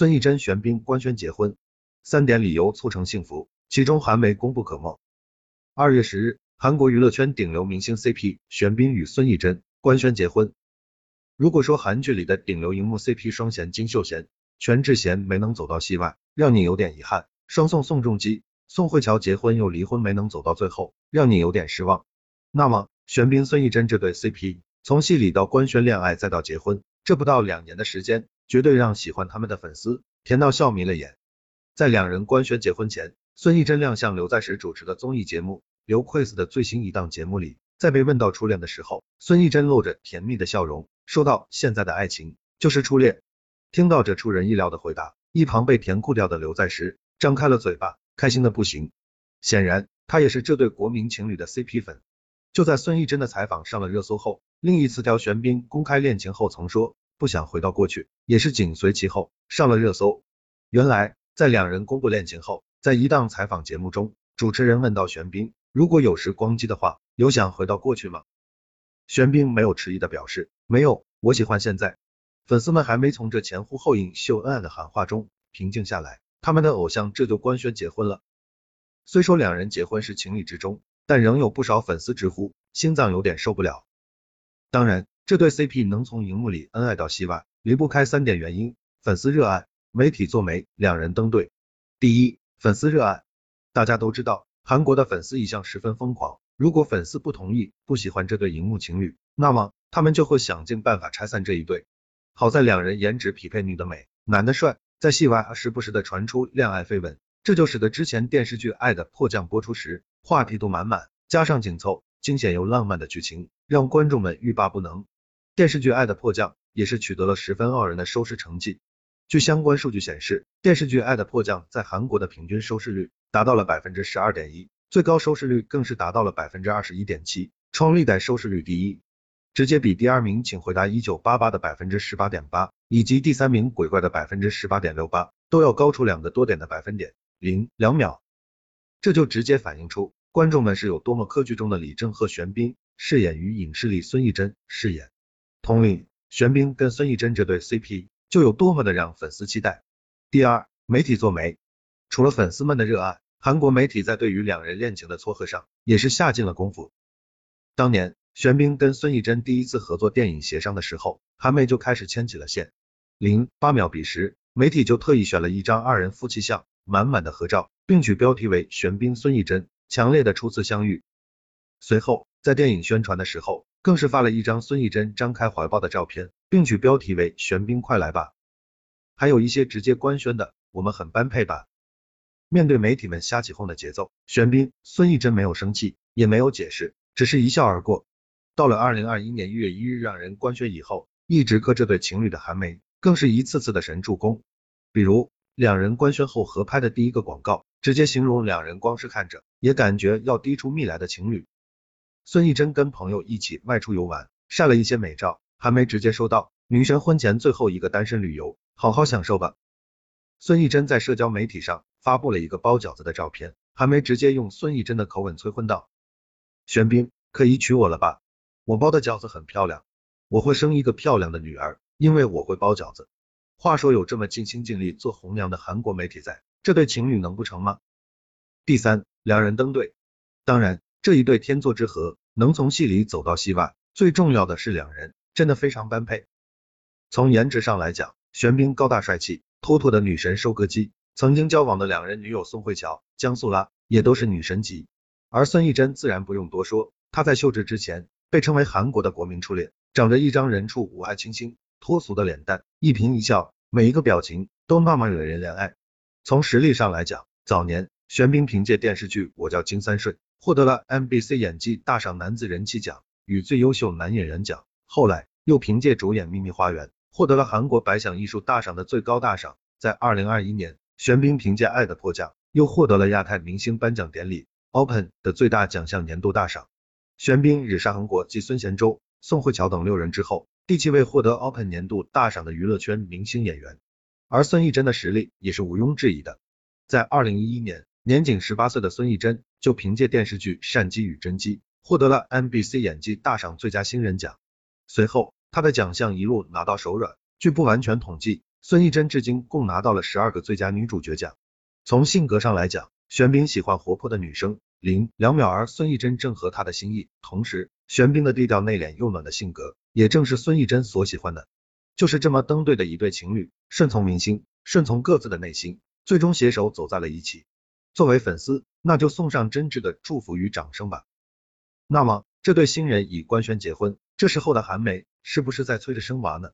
孙艺珍、玄彬官宣结婚，三点理由促成幸福，其中韩媒功不可没。二月十日，韩国娱乐圈顶流明星 CP 玄彬与孙艺珍官宣结婚。如果说韩剧里的顶流荧幕 CP 双贤金秀贤、全智贤没能走到戏外，让你有点遗憾；双宋宋仲基、宋慧乔结婚又离婚没能走到最后，让你有点失望。那么玄彬孙艺珍这对 CP 从戏里到官宣恋爱再到结婚，这不到两年的时间，绝对让喜欢他们的粉丝甜到笑迷了眼。在两人官宣结婚前，孙艺珍亮相刘在石主持的综艺节目刘 quiz 的最新一档节目里，在被问到初恋的时候，孙艺珍露着甜蜜的笑容。说到：“现在的爱情就是初恋。”听到这出人意料的回答，一旁被甜哭掉的刘在石张开了嘴巴，开心的不行。显然，他也是这对国民情侣的 CP 粉。就在孙艺珍的采访上了热搜后，另一词条玄彬公开恋情后曾说不想回到过去，也是紧随其后上了热搜。原来，在两人公布恋情后，在一档采访节目中，主持人问到玄彬，如果有时光机的话，有想回到过去吗？玄彬没有迟疑的表示。没有，我喜欢现在。粉丝们还没从这前呼后应秀恩爱的喊话中平静下来，他们的偶像这就官宣结婚了。虽说两人结婚是情理之中，但仍有不少粉丝直呼心脏有点受不了。当然，这对 CP 能从荧幕里恩爱到戏外，离不开三点原因：粉丝热爱，媒体做媒，两人登对。第一，粉丝热爱。大家都知道，韩国的粉丝一向十分疯狂，如果粉丝不同意、不喜欢这对荧幕情侣，那么他们就会想尽办法拆散这一对。好在两人颜值匹配，女的美，男的帅，在戏外还时不时的传出恋爱绯闻，这就使得之前电视剧《爱的迫降》播出时话题度满满，加上紧凑、惊险又浪漫的剧情，让观众们欲罢不能。电视剧《爱的迫降》也是取得了十分傲人的收视成绩。据相关数据显示，电视剧《爱的迫降》在韩国的平均收视率达到了百分之十二点一，最高收视率更是达到了百分之二十一点七，创历代收视率第一。直接比第二名请回答一九八八的百分之十八点八，以及第三名鬼怪的百分之十八点六八都要高出两个多点的百分点零两秒，这就直接反映出观众们是有多么科剧中的李正和玄彬饰演于影视里孙艺珍饰演，同理，玄彬跟孙艺珍这对 CP 就有多么的让粉丝期待。第二，媒体做媒，除了粉丝们的热爱，韩国媒体在对于两人恋情的撮合上也是下尽了功夫。当年。玄彬跟孙艺珍第一次合作电影协商的时候，韩媒就开始牵起了线。零八秒彼时，媒体就特意选了一张二人夫妻相，满满的合照，并取标题为“玄彬孙艺珍强烈的初次相遇”。随后，在电影宣传的时候，更是发了一张孙艺珍张开怀抱的照片，并取标题为“玄彬快来吧”。还有一些直接官宣的，我们很般配吧。面对媒体们瞎起哄的节奏，玄彬孙艺珍没有生气，也没有解释，只是一笑而过。到了二零二一年一月一日让人官宣以后，一直磕这对情侣的韩媒更是一次次的神助攻。比如两人官宣后合拍的第一个广告，直接形容两人光是看着也感觉要滴出蜜来的情侣。孙艺珍跟朋友一起外出游玩，晒了一些美照，韩媒直接收到：“女神婚前最后一个单身旅游，好好享受吧。”孙艺珍在社交媒体上发布了一个包饺子的照片，韩媒直接用孙艺珍的口吻催婚道：“玄彬，可以娶我了吧？”我包的饺子很漂亮，我会生一个漂亮的女儿，因为我会包饺子。话说有这么尽心尽力做红娘的韩国媒体在，这对情侣能不成吗？第三，两人登对，当然这一对天作之合能从戏里走到戏外，最重要的是两人真的非常般配。从颜值上来讲，玄彬高大帅气，妥妥的女神收割机。曾经交往的两人女友宋慧乔、江素拉也都是女神级，而孙艺珍自然不用多说，她在秀智之前。被称为韩国的国民初恋，长着一张人畜无害、清新脱俗的脸蛋，一颦一笑，每一个表情都那么惹人怜爱。从实力上来讲，早年玄彬凭借电视剧《我叫金三顺》获得了 MBC 演技大赏男子人气奖与最优秀男演员奖，后来又凭借主演《秘密花园》获得了韩国百想艺术大赏的最高大赏。在二零二一年，玄彬凭借《爱的迫降》又获得了亚太明星颁奖典礼 Open 的最大奖项年度大赏。玄彬日杀韩国继孙贤周、宋慧乔等六人之后，第七位获得 Open 年度大赏的娱乐圈明星演员。而孙艺珍的实力也是毋庸置疑的。在二零一一年，年仅十八岁的孙艺珍就凭借电视剧《善姬与真姬》获得了 MBC 演技大赏最佳新人奖。随后，她的奖项一路拿到手软。据不完全统计，孙艺珍至今共拿到了十二个最佳女主角奖。从性格上来讲，玄彬喜欢活泼的女生，林两秒儿孙艺珍正合他的心意。同时，玄彬的低调内敛又暖的性格，也正是孙艺珍所喜欢的。就是这么登对的一对情侣，顺从明星，顺从各自的内心，最终携手走在了一起。作为粉丝，那就送上真挚的祝福与掌声吧。那么，这对新人已官宣结婚，这时候的韩梅是不是在催着生娃呢？